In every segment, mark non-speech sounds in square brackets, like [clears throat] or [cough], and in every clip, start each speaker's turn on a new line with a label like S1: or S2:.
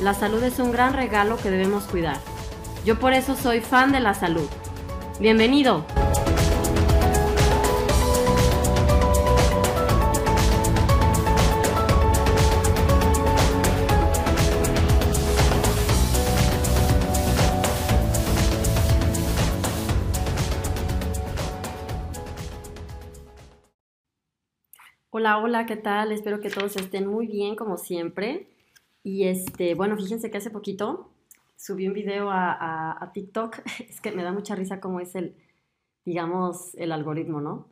S1: la salud es un gran regalo que debemos cuidar. Yo por eso soy fan de la salud. Bienvenido. Hola, hola, ¿qué tal? Espero que todos estén muy bien como siempre. Y este, bueno, fíjense que hace poquito subí un video a, TikTok. [laughs] Es que me da mucha risa cómo es el, digamos, el algoritmo, ¿no?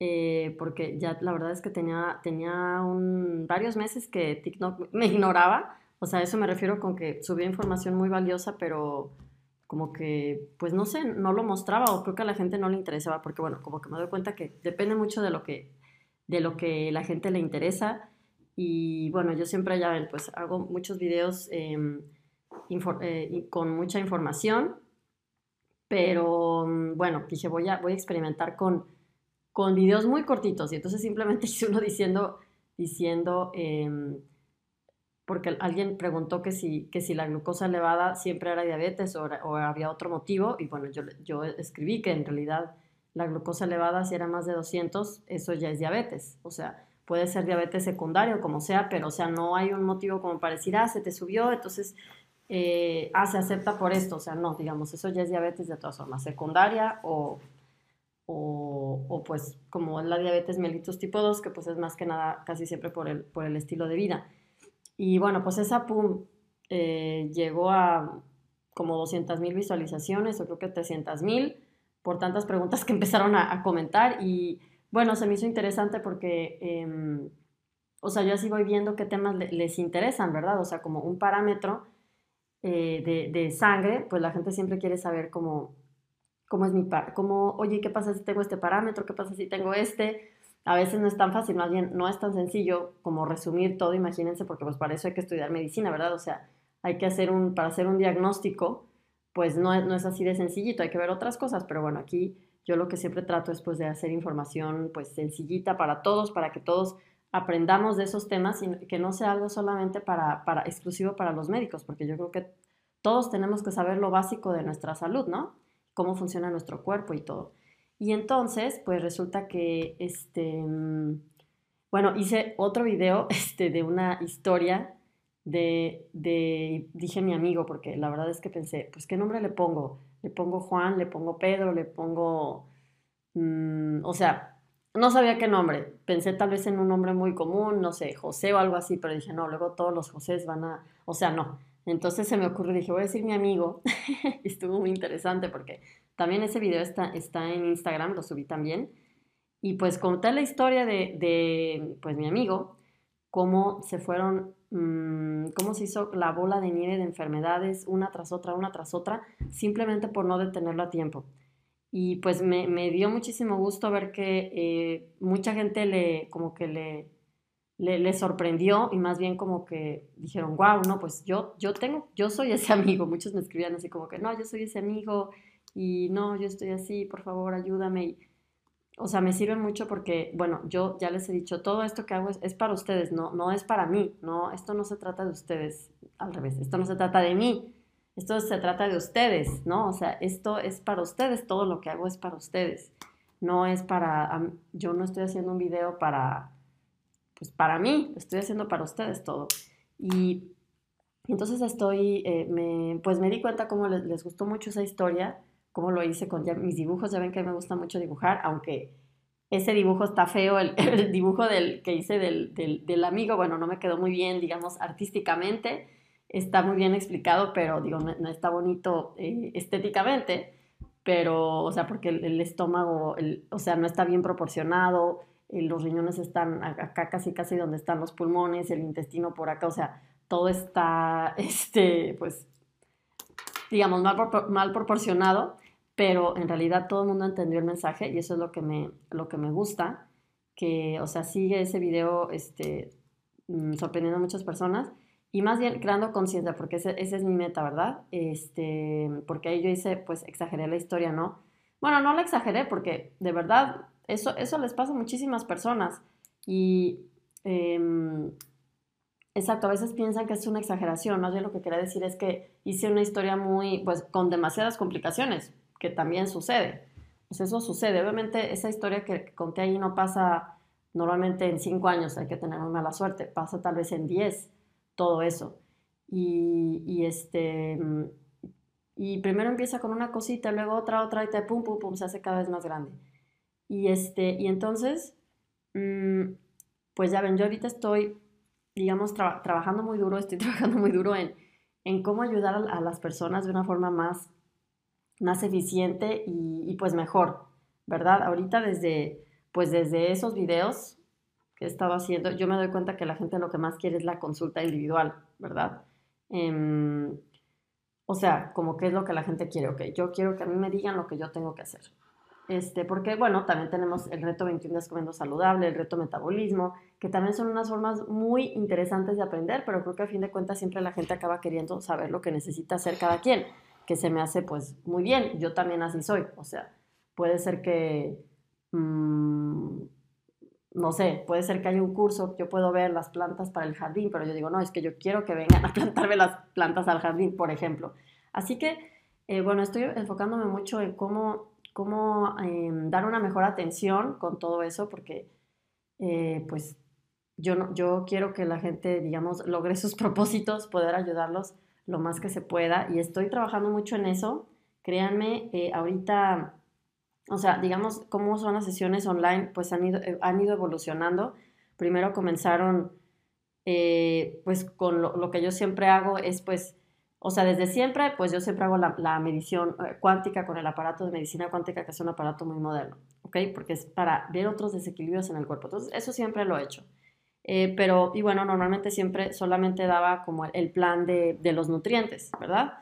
S1: Eh, porque ya la verdad es que tenía, tenía varios meses que TikTok me ignoraba. O sea, eso me refiero con que subía información muy valiosa, pero como que, pues no sé, no lo mostraba o creo que a la gente no le interesaba, porque bueno, como que me doy cuenta que depende mucho de lo que, de lo que la gente le interesa y bueno, yo siempre ya pues hago muchos videos em, eh, con mucha información, pero mm, bueno, dije voy a, voy a experimentar con, con videos muy cortitos. Y entonces simplemente [laughs] hice uno diciendo, diciendo em, porque alguien preguntó que si, que si la glucosa elevada siempre era diabetes o, o, había otro motivo, y bueno, yo, yo escribí que en realidad la glucosa elevada si era más de 200, eso ya es diabetes, o sea, puede ser diabetes secundario, como sea, pero o sea, no hay un motivo como para decir, ah, se te subió, entonces, eh, ah, se acepta por esto, o sea, no, digamos, eso ya es diabetes de todas formas, secundaria o, o, pues como la diabetes mellitus tipo 2, que pues es más que nada casi siempre por el, por el estilo de vida. Y bueno, pues esa PUM eh, llegó a como 200 mil visualizaciones, o creo que 300 mil, por tantas preguntas que [laughs] empezaron a, a comentar y bueno, se me hizo interesante porque, em, o sea, yo así voy viendo qué temas les interesan, ¿verdad? O sea, como un parámetro eh, de, sangre, pues la gente siempre quiere saber cómo, cómo es mi, par cómo, oye, ¿qué pasa si tengo este parámetro? ¿Qué pasa si tengo este? A veces no es tan fácil, más bien no es tan sencillo como resumir todo, imagínense, porque pues para eso hay que estudiar medicina, ¿verdad? O sea, hay que hacer un, para hacer un diagnóstico, pues no, no es así de sencillito, hay que ver otras cosas, pero bueno, aquí yo lo que siempre trato es pues de hacer información pues sencillita para todos, para que todos aprendamos de esos temas y que no sea algo solamente para, para exclusivo para los médicos, porque yo creo que todos tenemos que saber lo básico de nuestra salud, ¿no? Cómo funciona nuestro cuerpo y todo. Y entonces, pues resulta que, este, mm, bueno, hice otro video [laughs] este, de una historia de, de, dije mi amigo, porque la verdad es que pensé, pues, ¿qué nombre le pongo? Le pongo Juan, le pongo Pedro, le pongo, mm, o sea, no sabía qué nombre. Pensé tal vez en un nombre muy común, no sé, José o algo así, pero dije, no, luego todos los José van a, o sea, no. Entonces se me ocurrió, dije, voy a decir mi amigo. [laughs] Estuvo muy interesante porque también ese video está, está en Instagram, lo subí también. Y pues conté la historia de, de pues mi amigo, cómo se fueron Mm, cómo se hizo la bola de nieve de enfermedades una tras otra, una tras otra, simplemente por no detenerlo a tiempo. Y pues me, dio muchísimo gusto ver que eh, mucha gente le, como que le, le, sorprendió y más bien como que dijeron, wow, no, pues yo, yo tengo, yo soy ese [laughs] amigo. Muchos me escribían así como que, no, yo soy ese amigo y no, yo estoy así, por favor, ayúdame o sea, me sirve mucho porque, bueno, yo ya les he dicho, todo esto que hago es, para ustedes, no, no es para mí, no, esto no se trata de ustedes, al revés, esto no se trata de mí, esto se trata de ustedes, ¿no? O sea, esto es para ustedes, todo lo que hago es para ustedes, no es para, yo no estoy haciendo un video para, pues para mí, estoy haciendo para ustedes todo. Y entonces estoy, eh, me, pues me di cuenta cómo les, les gustó mucho esa historia, cómo lo hice con mis dibujos. Ya ven que me gusta mucho dibujar, aunque ese dibujo está feo, el, [laughs] dibujo del, que hice del, del, amigo, bueno, no me quedó muy bien, digamos, artísticamente, está muy bien explicado, pero digo, no, está bonito eh, estéticamente, pero, o sea, porque el, estómago, o sea, no está bien proporcionado, eh, los riñones están acá casi casi donde están los pulmones, el intestino por acá, o sea, todo está, [laughs] este, pues, digamos, mal, mal proporcionado pero en realidad todo el mundo entendió el mensaje y eso es lo que me, lo que me gusta, que, o sea, sigue ese video este, mm, sorprendiendo a muchas personas y más bien creando conciencia, porque esa es mi meta, ¿verdad? Este, porque ahí yo hice, pues exageré la historia, ¿no? Bueno, no la exageré porque de verdad eso, eso les pasa a muchísimas personas y... Em, exacto, a veces piensan que es una exageración, más bien lo que quería decir es que hice una historia muy, pues con demasiadas complicaciones, que también sucede. Pues eso sucede. Obviamente esa historia que conté ahí no pasa normalmente en cinco años, hay que tener muy mala suerte, pasa tal vez en diez, todo eso. Y, este, y primero empieza con una cosita, luego otra, otra, y te pum, pum, pum, se hace cada vez más grande. Y, este, y entonces, mm, pues ya ven, yo ahorita estoy, digamos, trabajando muy duro, estoy [laughs] trabajando muy duro en, en cómo ayudar a las personas de una forma más más eficiente y, pues mejor, ¿verdad? Ahorita desde, pues desde esos videos que he estado haciendo, yo me doy cuenta que la gente lo que más quiere es la consulta individual, ¿verdad? Em, o sea, como qué es lo que la gente quiere, ok, yo quiero que a mí me digan lo que yo tengo que hacer. Este, porque, bueno, también tenemos el reto 21 días comiendo saludable, el reto metabolismo, que también son unas formas muy interesantes de aprender, pero creo que a fin de cuentas siempre la gente acaba queriendo saber lo que necesita hacer cada quien que se me hace pues muy bien. Yo también así soy. O sea, puede ser que, mm, no sé, puede ser que haya un curso, yo puedo ver las plantas para el jardín, pero yo digo, no, es que yo quiero que vengan a [laughs] plantarme las plantas al jardín, por ejemplo. Así que, eh, bueno, estoy enfocándome mucho en cómo, cómo em, dar una mejor atención con todo eso, porque eh, pues yo, no, yo quiero que la gente, digamos, logre sus [laughs] propósitos, poder ayudarlos lo más que se pueda y estoy trabajando mucho en eso. Créanme, eh, ahorita, o sea, digamos, cómo son las sesiones online, pues han ido, eh, han ido evolucionando. Primero comenzaron, eh, pues con lo, que yo siempre hago es, pues, o sea, desde siempre, pues yo siempre hago la, medición cuántica con el aparato de medicina cuántica, que es un aparato muy moderno, ¿ok? Porque es para ver otros desequilibrios en el cuerpo. Entonces, eso siempre lo he hecho. Eh, pero, y bueno, normalmente siempre solamente daba como el plan de, de, los nutrientes, ¿verdad?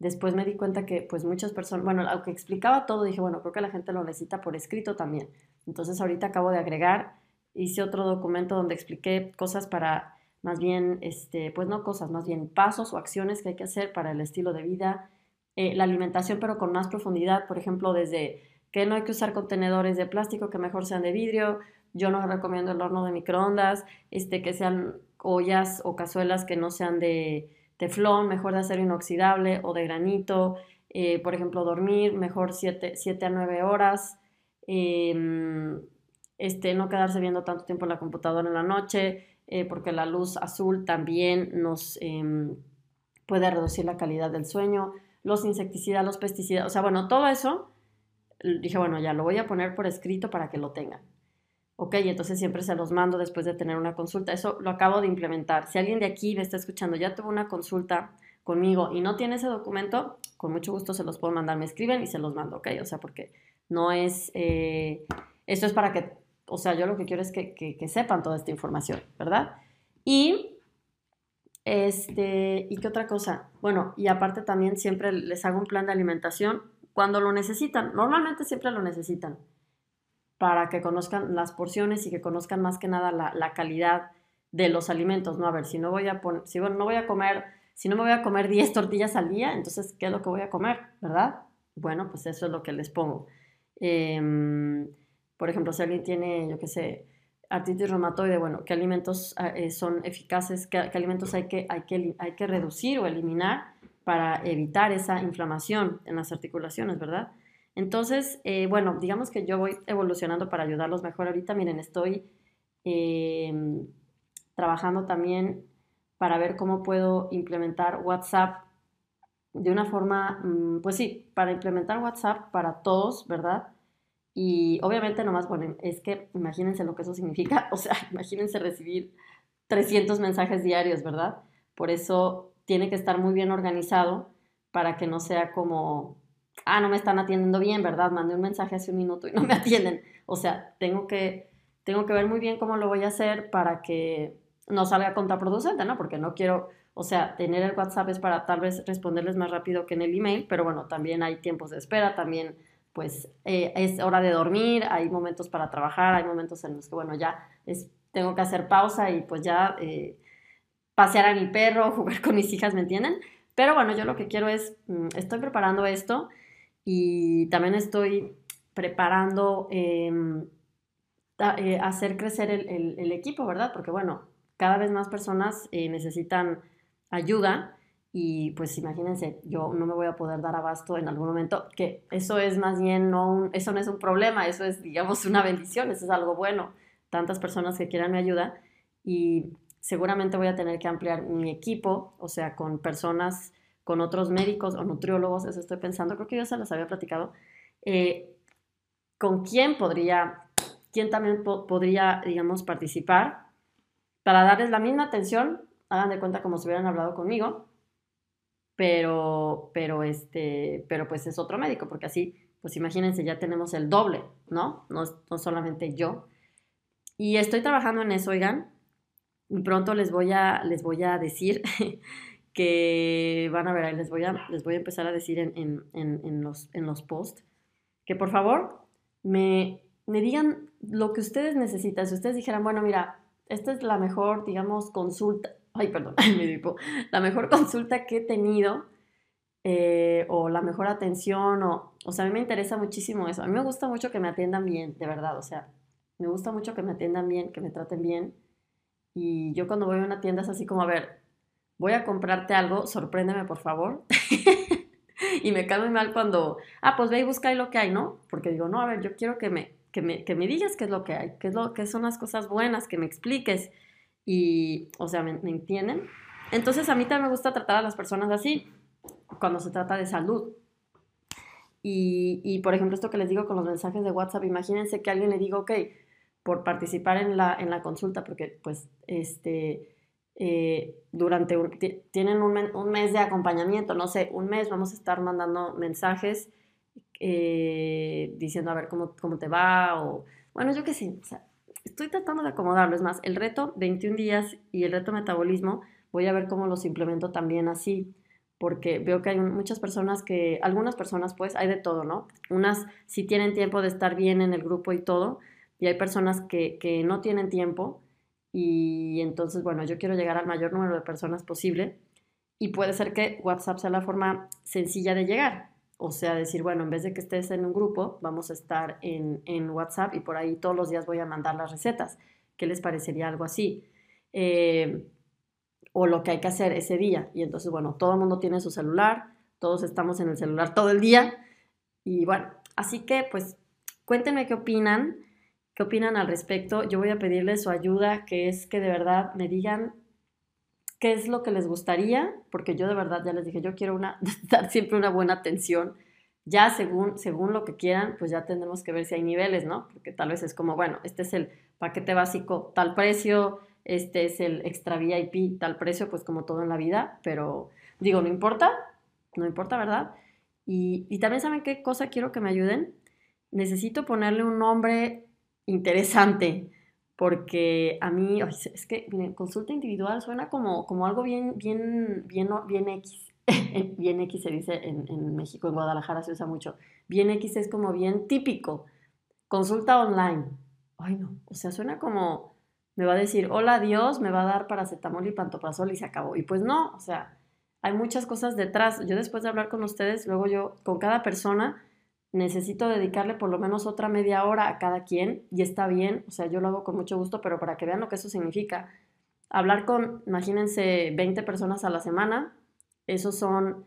S1: Después me di cuenta que pues muchas personas, bueno, aunque explicaba todo, dije, bueno, creo que la gente lo necesita por escrito también. Entonces ahorita acabo de agregar, hice otro documento donde expliqué cosas para, más bien, este, pues no cosas, más bien pasos o acciones que hay que hacer para el estilo de vida, eh, la alimentación, pero con más profundidad, por ejemplo, desde que no hay que usar contenedores de plástico, que mejor sean de vidrio, yo no recomiendo el horno de microondas, este, que sean ollas o cazuelas que no sean de teflón, mejor de acero inoxidable o de granito. Eh, por ejemplo, dormir mejor 7 a 9 horas. Em, este, no quedarse viendo tanto tiempo en la computadora en la noche, eh, porque la luz azul también nos em, puede reducir la calidad del sueño. Los insecticidas, los pesticidas, o sea, bueno, todo eso, dije, bueno, ya lo voy a poner por escrito para que lo tengan. Ok, entonces siempre se los mando después de tener una consulta. Eso lo acabo de implementar. Si alguien de aquí me está escuchando, ya tuvo una consulta conmigo y no tiene ese documento, con mucho gusto se los puedo mandar. Me escriben y se los mando, ¿ok? O sea, porque no es... Eh, esto es para que, o sea, yo lo que quiero es que, que, sepan toda esta información, ¿verdad? Y este, ¿y qué otra cosa? Bueno, y aparte también siempre les hago un plan de alimentación cuando lo necesitan. Normalmente siempre lo necesitan para que conozcan las porciones y que conozcan más que nada la, calidad de los alimentos, ¿no? A ver, si no voy a poner, si bueno, no voy a comer, si no me voy a comer [laughs] 10 tortillas al día, entonces, ¿qué es lo que voy a comer? ¿Verdad? Bueno, pues eso es lo que les pongo. Em, por ejemplo, si alguien tiene, yo qué sé, artritis reumatoide, bueno, ¿qué alimentos ah, eh, son eficaces? ¿Qué, alimentos hay que, hay, que, hay que reducir o eliminar para evitar esa inflamación en las articulaciones, ¿verdad? Entonces, eh, bueno, digamos que yo voy evolucionando para ayudarlos mejor. Ahorita, miren, estoy em, trabajando también para ver cómo puedo implementar WhatsApp de una forma, mm, pues sí, para implementar WhatsApp para todos, ¿verdad? Y obviamente nomás, bueno, es que imagínense lo que eso significa, [laughs] o sea, imagínense recibir 300 mensajes diarios, ¿verdad? Por eso tiene que estar muy bien organizado para que no sea como, ah, no me están atendiendo bien, ¿verdad? Mandé un mensaje hace un minuto y no me [laughs] atienden. O sea, tengo que, tengo que ver muy bien cómo lo voy a hacer para que no salga contraproducente, ¿no? Porque no quiero, o sea, tener el WhatsApp es para tal vez responderles más rápido que en el email, pero bueno, también hay tiempos de espera, también pues eh, es hora de dormir, hay momentos para trabajar, hay momentos en los que, bueno, ya es, tengo que hacer pausa y pues ya eh, pasear a mi perro, [laughs] jugar con mis hijas, ¿me entienden? Pero bueno, yo lo que quiero es, mm, estoy preparando esto y también estoy preparando em, eh, hacer crecer el, equipo, ¿verdad? Porque bueno, cada vez más personas necesitan ayuda y pues imagínense, yo no me voy a poder dar abasto en algún momento, que eso es más bien, no eso no es un problema, eso es, digamos, una bendición, eso es algo bueno. Tantas personas que quieran mi ayuda y seguramente voy a tener que ampliar mi equipo, o sea, con personas, con otros médicos o nutriólogos, eso estoy pensando, creo que yo se los había platicado, eh, con quién podría, quién también podría, digamos, participar para darles la misma atención, hagan de cuenta como si hubieran hablado conmigo, pero, pero, este, pero pues es otro médico, porque así, pues imagínense, ya tenemos el doble, ¿no? No, no solamente yo. Y estoy trabajando en eso, oigan, y pronto les voy a, les voy a decir [laughs] que van a ver, les voy a, les voy a empezar a decir en, en, en, los, en los posts, que por favor me, me digan lo que ustedes necesitan. Si ustedes dijeran, bueno, mira, esta es la mejor, digamos, consulta, ay, perdón, [laughs] me la mejor consulta que he tenido eh, o la mejor atención, o, o sea, a mí me interesa muchísimo eso. A mí me gusta mucho que me atiendan bien, de verdad, o sea, me gusta mucho que me atiendan bien, que me traten bien. Y yo cuando voy a una tienda es así como, a ver, voy a comprarte algo, sorpréndeme por favor. [laughs] y me cae muy mal cuando, ah, pues ve y busca lo que hay, ¿no? Porque digo, no, a ver, yo quiero que me, que me, que me digas qué es lo que hay, qué, es lo, qué son las cosas buenas, que me expliques y, o sea, ¿me, entienden? Entonces a mí también me gusta tratar a las personas así, cuando se trata de salud. Y, y, por ejemplo, esto que les digo con los mensajes de WhatsApp, imagínense que alguien le diga, ok, por participar en la, en la consulta, porque pues este, eh, durante tienen un, un, mes de acompañamiento, no sé, un mes vamos a estar mandando mensajes eh, diciendo a ver cómo, cómo te va o, bueno, yo qué sé, o sea, estoy tratando de acomodarlo. Es más, el reto 21 días y el reto metabolismo, voy a ver cómo los implemento también así, porque veo que hay muchas personas que, algunas personas pues, hay de todo, ¿no? Unas sí tienen tiempo de estar bien en el grupo y todo, y hay personas que, que no tienen tiempo, y entonces, bueno, yo quiero llegar al mayor número de personas posible, y puede ser que WhatsApp sea la forma sencilla de llegar, o sea, decir, bueno, en vez de que estés en un grupo, vamos a estar en, en WhatsApp y por ahí todos los días voy a mandar las recetas. ¿Qué les parecería algo así? Eh, o lo que hay que hacer ese día. Y entonces, bueno, todo el mundo tiene su celular, todos estamos en el celular todo el día. Y bueno, así que pues cuéntenme qué opinan, qué opinan al respecto. Yo voy a pedirles su ayuda, que es que de verdad me digan qué es lo que les gustaría, porque yo de verdad ya les dije, yo quiero una, [laughs] dar siempre una buena atención. Ya según, según lo que quieran, pues ya tendremos que ver si hay niveles, ¿no? Porque tal vez es como, bueno, este es el paquete básico, tal precio, este es el extra VIP, tal precio, pues como todo en la vida, pero digo, no importa, no importa, ¿verdad? Y, y también saben qué cosa quiero que me ayuden. Necesito ponerle un nombre interesante porque a mí, es que consulta individual suena como, como algo bien, bien, bien, bien X. [laughs] bien X se dice en, en, México, en Guadalajara se usa mucho. Bien X es como bien típico. Consulta online. Ay, no, o sea, suena como, me va a decir, hola Dios, me va a dar paracetamol y pantoprazol y se acabó. Y pues no, o sea, hay muchas cosas detrás. Yo después de hablar con ustedes, luego yo, con cada persona, necesito dedicarle por lo menos otra media hora a cada quien y está bien, o sea, yo lo hago con mucho gusto, pero para que vean lo que eso significa, hablar con, imagínense, 20 personas a la semana, esos son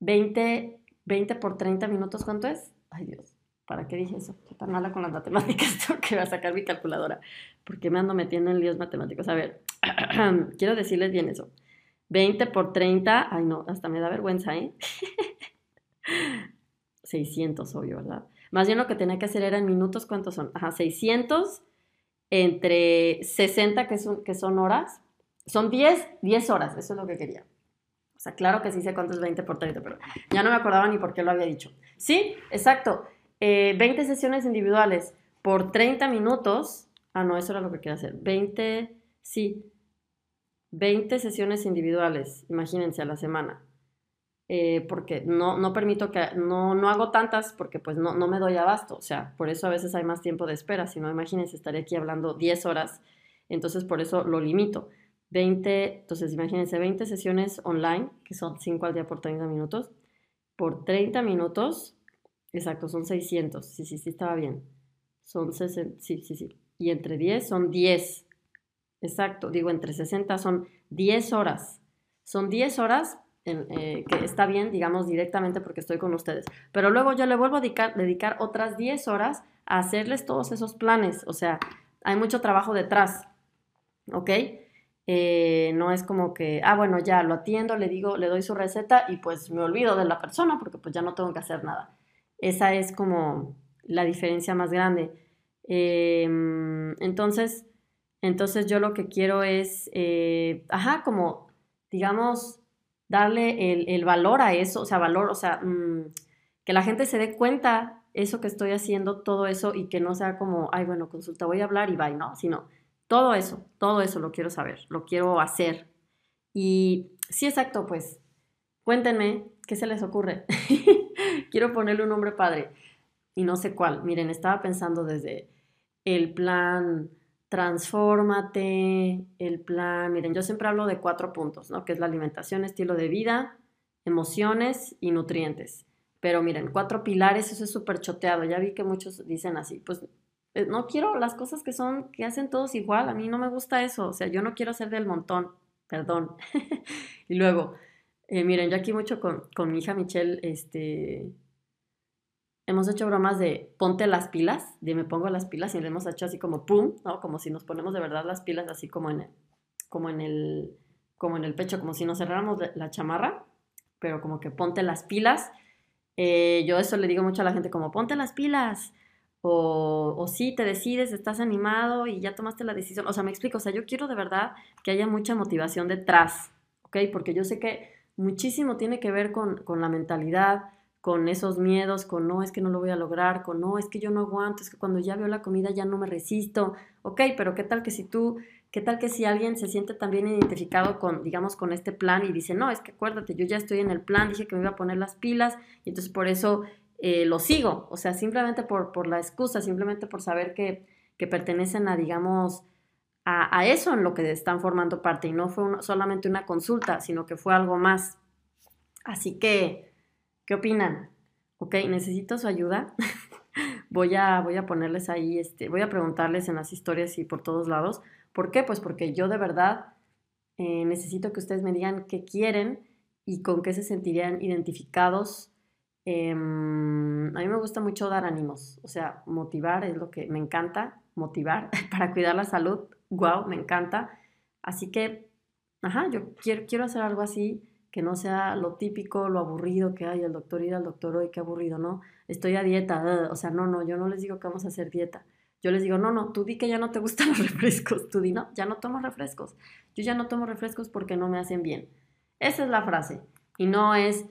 S1: 20, 20 por 30 minutos, ¿cuánto es? Ay Dios, ¿para qué dije eso? Qué tan mala con las matemáticas, [laughs] tengo que voy a sacar mi calculadora, porque me ando metiendo en líos matemáticos. A ver, [clears throat] quiero decirles bien eso. 20 por 30, ay no, hasta me da vergüenza, ¿eh? [laughs] 600, obvio, ¿verdad? Más bien lo que tenía que hacer era en minutos, ¿cuántos son? Ajá, 600 entre 60 que son, que son horas. Son 10, 10 horas, eso es lo que quería. O sea, claro que sí sé cuánto es 20 por 30, pero ya no me acordaba ni por qué lo había dicho. Sí, exacto. 20 eh, sesiones individuales por 30 minutos. Ah, no, eso era lo que quería hacer. 20, sí. 20 sesiones individuales, imagínense, a la semana. Eh, porque no, no permito que, no, no hago tantas porque pues no, no me doy abasto, o sea, por eso a veces hay más tiempo de espera, si no, imagínense, estaré aquí hablando 10 horas, entonces por eso lo limito. 20, entonces imagínense, 20 sesiones online, que son 5 al día por 30 minutos, por 30 minutos, exacto, son 600, sí, sí, sí, estaba bien, son 60, sí, sí, sí, y entre 10 son 10, exacto, digo, entre 60 son 10 horas, son 10 horas eh, que está bien, digamos, directamente porque estoy con ustedes. Pero luego yo le vuelvo a dedicar, otras 10 horas a hacerles todos esos planes. O sea, hay mucho trabajo detrás, ¿ok? Eh, no es como que, ah, bueno, ya lo atiendo, le digo, le doy su receta y pues me olvido de la persona porque pues ya no tengo que hacer nada. Esa es como la diferencia más grande. Em, entonces, entonces yo lo que quiero es, eh, ajá, como, digamos, darle el, valor a eso, o sea, valor, o sea, mm, que la gente se dé cuenta eso que estoy haciendo, todo eso, y que no sea como, ay, bueno, consulta, voy a hablar y bye, ¿no? Sino todo eso, todo eso lo quiero saber, lo quiero hacer. Y sí, exacto, pues cuéntenme qué se les ocurre. [laughs] quiero ponerle un nombre padre y no sé cuál. Miren, estaba pensando desde el plan transfórmate, el plan, miren, yo siempre hablo de cuatro puntos, ¿no? Que es la alimentación, estilo de vida, emociones y nutrientes. Pero miren, cuatro pilares, eso es súper choteado. Ya vi que muchos dicen así, pues eh, no quiero las cosas que son, que hacen todos igual, a mí no me gusta eso, o sea, yo no quiero ser del montón, perdón. [laughs] y luego, eh, miren, yo aquí mucho con, con mi hija Michelle, este, hemos hecho bromas de ponte las pilas, de me pongo las pilas y le hemos hecho así como pum, ¿no? Como si nos ponemos de verdad las pilas así como en como en el, como en el pecho, como si nos cerráramos la chamarra, pero como que ponte las pilas. Eh, yo eso le digo mucho a la gente como ponte las pilas. O, o sí, te decides, estás animado y ya tomaste la decisión. O sea, me explico, o sea, yo quiero de verdad que haya mucha motivación detrás, ¿ok? Porque yo sé que muchísimo tiene que ver con, con la mentalidad, con esos miedos, con no, es que no lo voy a lograr, con no, es que yo no aguanto, es que cuando ya veo la comida ya no me resisto. Ok, pero ¿qué tal que si tú, qué tal que si alguien se siente también identificado con, digamos, con este plan y dice, no, es que acuérdate, yo ya estoy en el plan, dije que me iba a poner las pilas y entonces por eso eh, lo sigo. O sea, simplemente por, por la excusa, simplemente por saber que, que pertenecen a, digamos, a, a, eso en lo que están formando parte y no fue solamente una consulta, sino que fue algo más. Así que ¿Qué opinan? Ok, necesito su ayuda. [laughs] voy, a, voy a ponerles ahí, este, voy a preguntarles en las historias y por todos lados. ¿Por qué? Pues porque yo de verdad eh, necesito que ustedes me digan qué quieren y con qué se sentirían identificados. Em, a mí me gusta mucho dar ánimos, o sea, motivar es lo que me encanta, motivar [laughs] para cuidar la salud, wow, me encanta. Así que, ajá, yo quiero, quiero hacer algo así que no sea lo típico, lo aburrido que hay, el doctor ir al doctor hoy, qué aburrido, ¿no? Estoy a dieta, o sea, no, no, yo no les digo que vamos a hacer dieta. Yo les digo, no, no, tú di que ya no te gustan [laughs] los refrescos, tú di, no, ya no tomo refrescos. Yo ya no tomo refrescos porque no me hacen bien. Esa es la frase. Y no es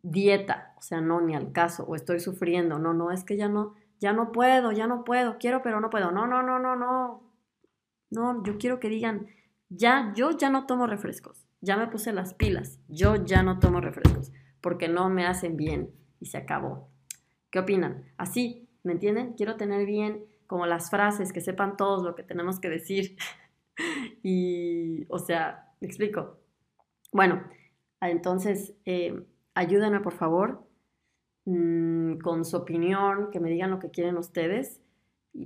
S1: dieta, o sea, no, ni al caso, o estoy sufriendo, no, no, es que ya no, ya no puedo, ya no puedo, quiero pero no puedo. No, no, no, no, no. No, yo quiero que digan, ya, yo ya no tomo refrescos ya me puse las pilas, yo ya no tomo refrescos porque no me hacen bien y se acabó. ¿Qué opinan? Así, ¿me entienden? Quiero tener bien como las frases, que sepan todos lo que tenemos que decir. [laughs] y, o sea, me explico. Bueno, entonces, eh, ayúdenme por favor mm, con su opinión, que me digan lo que quieren ustedes,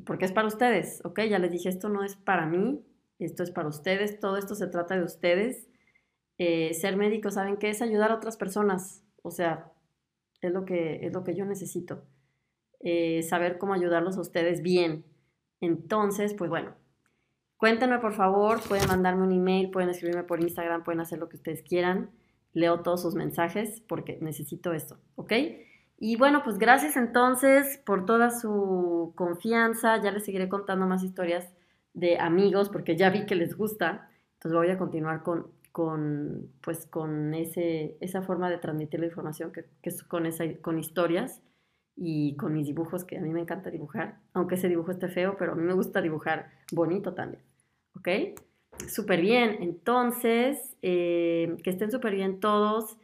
S1: porque es para ustedes, ¿ok? Ya les dije, esto no es para mí, esto es para ustedes, todo esto se trata de ustedes eh, ser médico, ¿saben qué? Es ayudar a otras personas. O sea, es lo que, es lo que yo necesito. Eh, saber cómo ayudarlos a ustedes bien. Entonces, pues bueno, Cuéntenme por favor, pueden mandarme un email, pueden escribirme por Instagram, pueden hacer lo que ustedes quieran. Leo todos sus mensajes porque necesito esto, ¿ok? Y bueno, pues gracias entonces por toda su confianza. Ya les seguiré contando más historias de amigos porque ya vi que les gusta. Entonces voy a continuar con, con, pues, con ese, esa forma de transmitir la información que, que es con, esa, con historias y con mis dibujos, que a mí me encanta dibujar, aunque ese dibujo esté feo, pero a mí me gusta dibujar bonito también. ¿Ok? Súper bien. Entonces, eh, que estén súper bien todos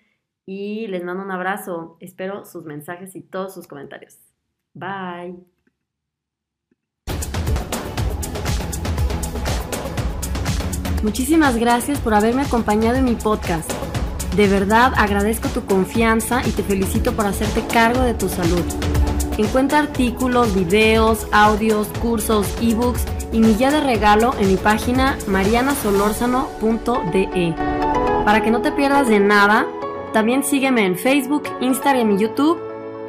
S1: y les mando un abrazo. Espero sus mensajes y todos sus comentarios. Bye. Muchísimas gracias por haberme acompañado en mi podcast. De verdad agradezco tu confianza y te felicito por hacerte cargo de tu salud. Encuentra artículos, videos, audios, cursos, ebooks y mi guía de regalo en mi página marianasolorzano.de. Para que no te pierdas de nada, también sígueme en Facebook, Instagram y YouTube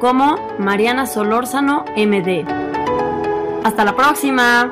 S1: como Mariana Solórzano MD. Hasta la próxima.